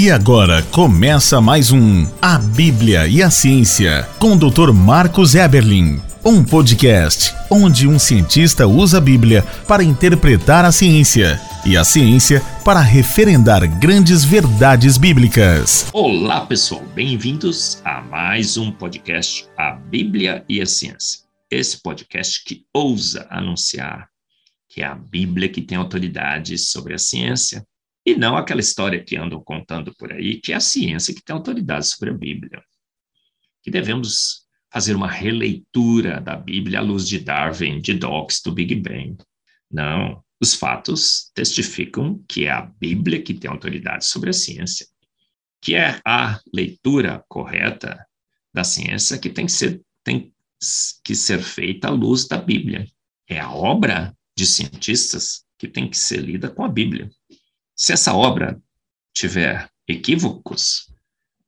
E agora começa mais um A Bíblia e a Ciência com o Dr. Marcos Eberlin. Um podcast onde um cientista usa a Bíblia para interpretar a ciência e a ciência para referendar grandes verdades bíblicas. Olá, pessoal, bem-vindos a mais um podcast A Bíblia e a Ciência. Esse podcast que ousa anunciar que é a Bíblia que tem autoridade sobre a ciência e não aquela história que andam contando por aí, que é a ciência que tem autoridade sobre a Bíblia. Que devemos fazer uma releitura da Bíblia à luz de Darwin, de Dawkins, do Big Bang. Não, os fatos testificam que é a Bíblia que tem autoridade sobre a ciência, que é a leitura correta da ciência que tem que ser, tem que ser feita à luz da Bíblia. É a obra de cientistas que tem que ser lida com a Bíblia. Se essa obra tiver equívocos,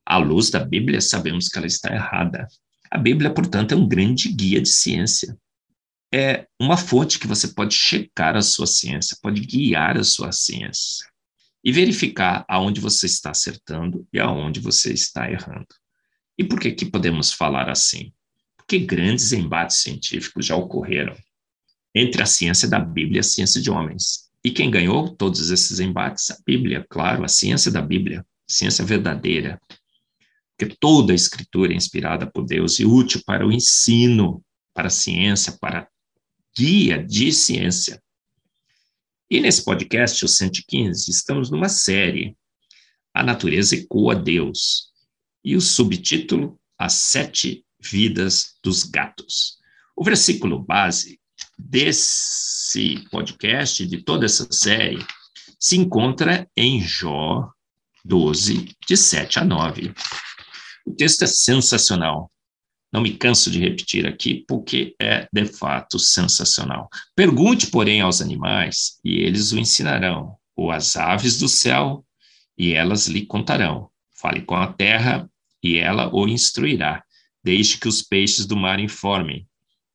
à luz da Bíblia, sabemos que ela está errada. A Bíblia, portanto, é um grande guia de ciência. É uma fonte que você pode checar a sua ciência, pode guiar a sua ciência e verificar aonde você está acertando e aonde você está errando. E por que que podemos falar assim? Porque grandes embates científicos já ocorreram entre a ciência da Bíblia e a ciência de homens. E quem ganhou todos esses embates? A Bíblia, claro, a ciência da Bíblia, ciência verdadeira. Porque toda a escritura é inspirada por Deus e útil para o ensino, para a ciência, para guia de ciência. E nesse podcast, o 115, estamos numa série, A Natureza Ecoa Deus, e o subtítulo, As Sete Vidas dos Gatos. O versículo base desse podcast, de toda essa série, se encontra em Jó 12, de 7 a 9. O texto é sensacional. Não me canso de repetir aqui, porque é de fato sensacional. Pergunte, porém, aos animais, e eles o ensinarão, ou às aves do céu, e elas lhe contarão. Fale com a terra, e ela o instruirá. Deixe que os peixes do mar informem,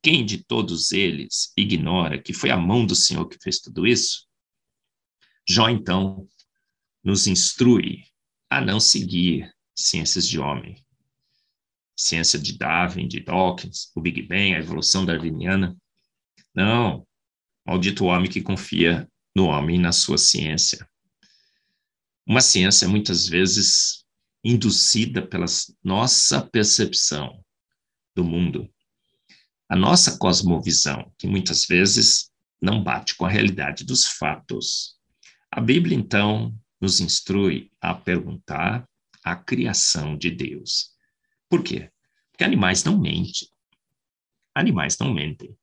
quem de todos eles ignora que foi a mão do Senhor que fez tudo isso? Jó, então, nos instrui a não seguir ciências de homem. Ciência de Darwin, de Dawkins, o Big Bang, a evolução darwiniana. Não, maldito homem que confia no homem e na sua ciência. Uma ciência muitas vezes induzida pela nossa percepção do mundo a nossa cosmovisão, que muitas vezes não bate com a realidade dos fatos. A Bíblia, então, nos instrui a perguntar a criação de Deus. Por quê? Porque animais não mentem. Animais não mentem.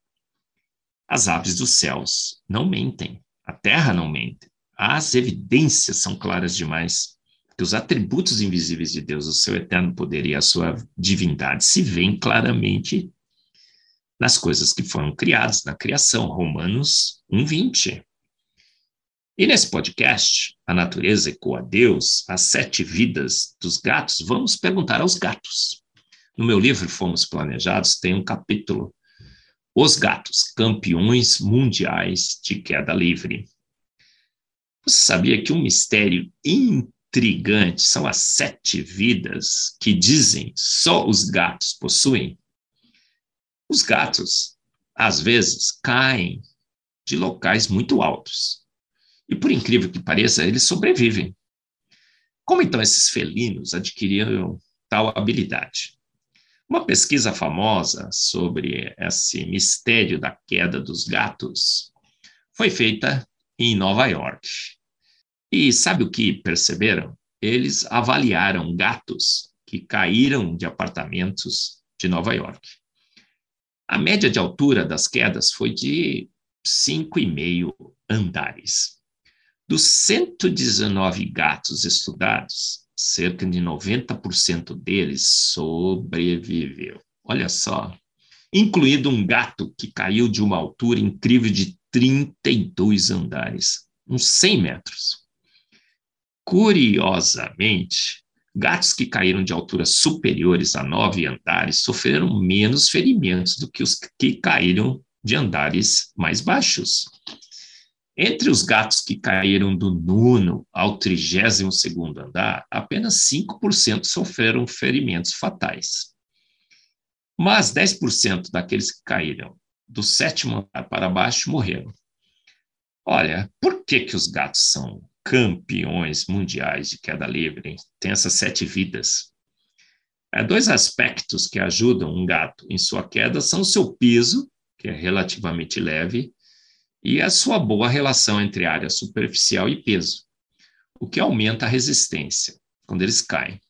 As aves dos céus não mentem. A terra não mente. As evidências são claras demais. Que os atributos invisíveis de Deus, o seu eterno poder e a sua divindade se veem claramente nas coisas que foram criadas, na criação, Romanos 1:20. E nesse podcast, A Natureza Ecoa Deus, As Sete Vidas dos Gatos, vamos perguntar aos gatos. No meu livro Fomos Planejados, tem um capítulo, Os Gatos, Campeões Mundiais de Queda Livre. Você sabia que um mistério intrigante são as sete vidas que dizem só os gatos possuem? Os gatos, às vezes, caem de locais muito altos. E, por incrível que pareça, eles sobrevivem. Como então esses felinos adquiriram tal habilidade? Uma pesquisa famosa sobre esse mistério da queda dos gatos foi feita em Nova York. E sabe o que perceberam? Eles avaliaram gatos que caíram de apartamentos de Nova York. A média de altura das quedas foi de 5,5 andares. Dos 119 gatos estudados, cerca de 90% deles sobreviveu. Olha só, incluído um gato que caiu de uma altura incrível de 32 andares, uns 100 metros. Curiosamente, Gatos que caíram de alturas superiores a nove andares sofreram menos ferimentos do que os que caíram de andares mais baixos. Entre os gatos que caíram do nono ao trigésimo segundo andar, apenas 5% sofreram ferimentos fatais. Mas 10% daqueles que caíram do sétimo andar para baixo morreram. Olha, por que, que os gatos são campeões mundiais de queda livre? Tem essas sete vidas. Há dois aspectos que ajudam um gato em sua queda são o seu piso, que é relativamente leve, e a sua boa relação entre área superficial e peso, o que aumenta a resistência quando eles caem.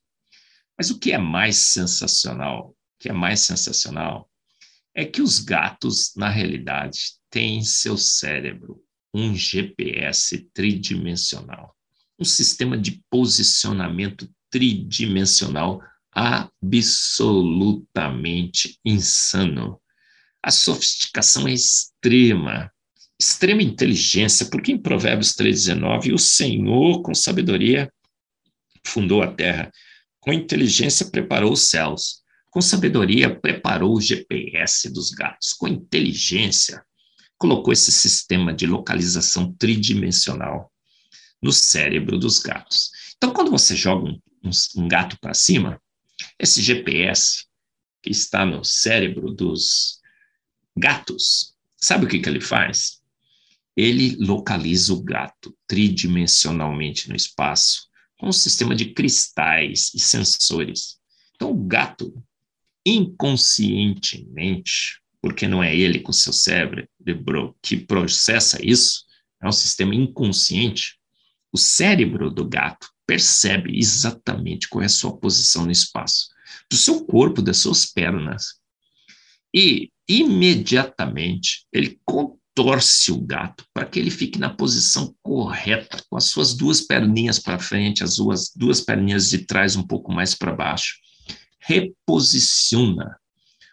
Mas o que é mais sensacional, o que é mais sensacional é que os gatos, na realidade, têm seu cérebro um GPS tridimensional, um sistema de posicionamento tridimensional absolutamente insano. A sofisticação é extrema extrema inteligência, porque em Provérbios 3,19, o Senhor, com sabedoria, fundou a terra, com inteligência preparou os céus, com sabedoria preparou o GPS dos gatos, com inteligência colocou esse sistema de localização tridimensional no cérebro dos gatos. Então, quando você joga um, um, um gato para cima, esse GPS que está no cérebro dos gatos, sabe o que, que ele faz? ele localiza o gato tridimensionalmente no espaço com um sistema de cristais e sensores. Então, o gato, inconscientemente, porque não é ele com seu cérebro que processa isso, é um sistema inconsciente, o cérebro do gato percebe exatamente qual é a sua posição no espaço, do seu corpo, das suas pernas. E imediatamente ele torce o gato para que ele fique na posição correta, com as suas duas perninhas para frente, as duas, duas perninhas de trás um pouco mais para baixo. Reposiciona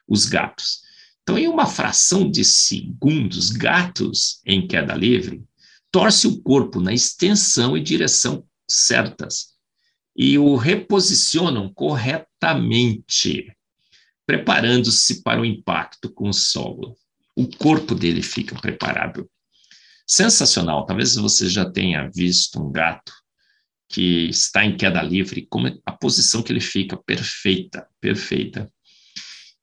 os gatos. Então, em uma fração de segundos, gatos em queda livre torce o corpo na extensão e direção certas e o reposicionam corretamente, preparando-se para o impacto com o solo o corpo dele fica preparado. Sensacional. Talvez você já tenha visto um gato que está em queda livre, como a posição que ele fica perfeita, perfeita.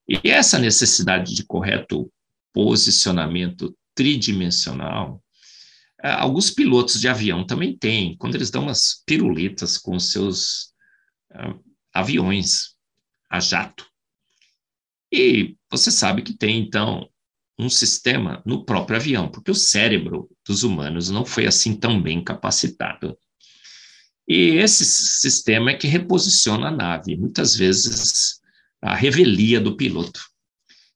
E essa necessidade de correto posicionamento tridimensional, eh, alguns pilotos de avião também têm, quando eles dão umas piruletas com seus uh, aviões a jato. E você sabe que tem, então, um sistema no próprio avião, porque o cérebro dos humanos não foi assim tão bem capacitado. E esse sistema é que reposiciona a nave, muitas vezes a revelia do piloto.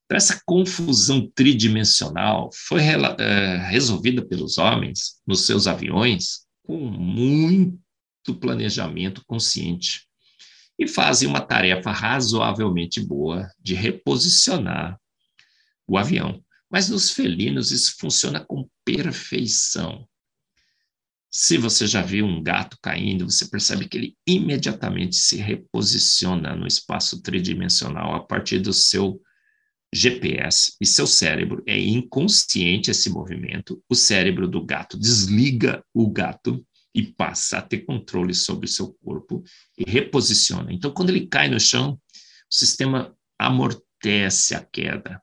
Então, essa confusão tridimensional foi é, resolvida pelos homens nos seus aviões com muito planejamento consciente e fazem uma tarefa razoavelmente boa de reposicionar o avião. Mas nos felinos isso funciona com perfeição. Se você já viu um gato caindo, você percebe que ele imediatamente se reposiciona no espaço tridimensional a partir do seu GPS e seu cérebro é inconsciente esse movimento. O cérebro do gato desliga o gato e passa a ter controle sobre o seu corpo e reposiciona. Então, quando ele cai no chão, o sistema amortece a queda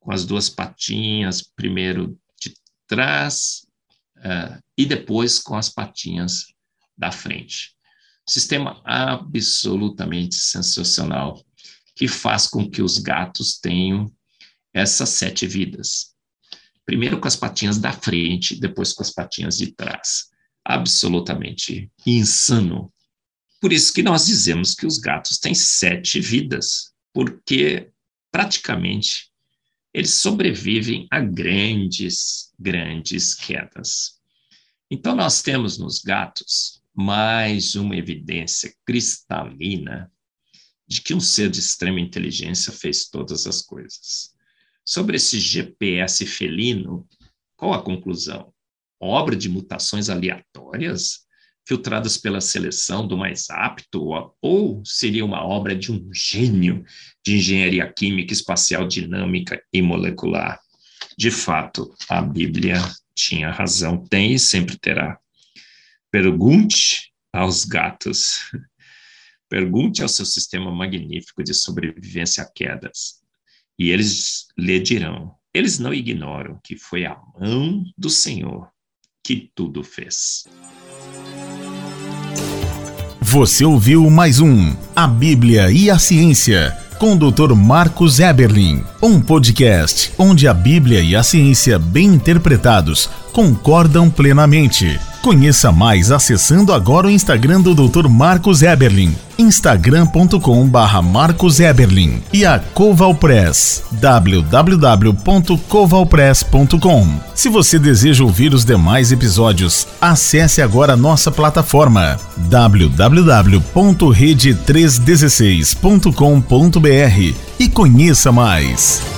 com as duas patinhas, primeiro de trás uh, e depois com as patinhas da frente. Sistema absolutamente sensacional que faz com que os gatos tenham essas sete vidas. Primeiro com as patinhas da frente, depois com as patinhas de trás. Absolutamente insano. Por isso que nós dizemos que os gatos têm sete vidas, porque praticamente eles sobrevivem a grandes, grandes quedas. Então, nós temos nos gatos mais uma evidência cristalina de que um ser de extrema inteligência fez todas as coisas. Sobre esse GPS felino, qual a conclusão? Obra de mutações aleatórias? Filtradas pela seleção do mais apto, ou seria uma obra de um gênio de engenharia química, espacial, dinâmica e molecular? De fato, a Bíblia tinha razão, tem e sempre terá. Pergunte aos gatos. Pergunte ao seu sistema magnífico de sobrevivência a quedas, e eles lhe dirão. Eles não ignoram que foi a mão do Senhor que tudo fez. Você ouviu mais um A Bíblia e a Ciência com o Dr. Marcos Eberlin, um podcast onde a Bíblia e a ciência bem interpretados concordam plenamente. Conheça mais acessando agora o Instagram do Dr. Marcos Eberlin, instagram.com/barra Marcos Eberlin e a Coval Press, www.covalpress.com. Se você deseja ouvir os demais episódios, acesse agora a nossa plataforma www.rede316.com.br e conheça mais.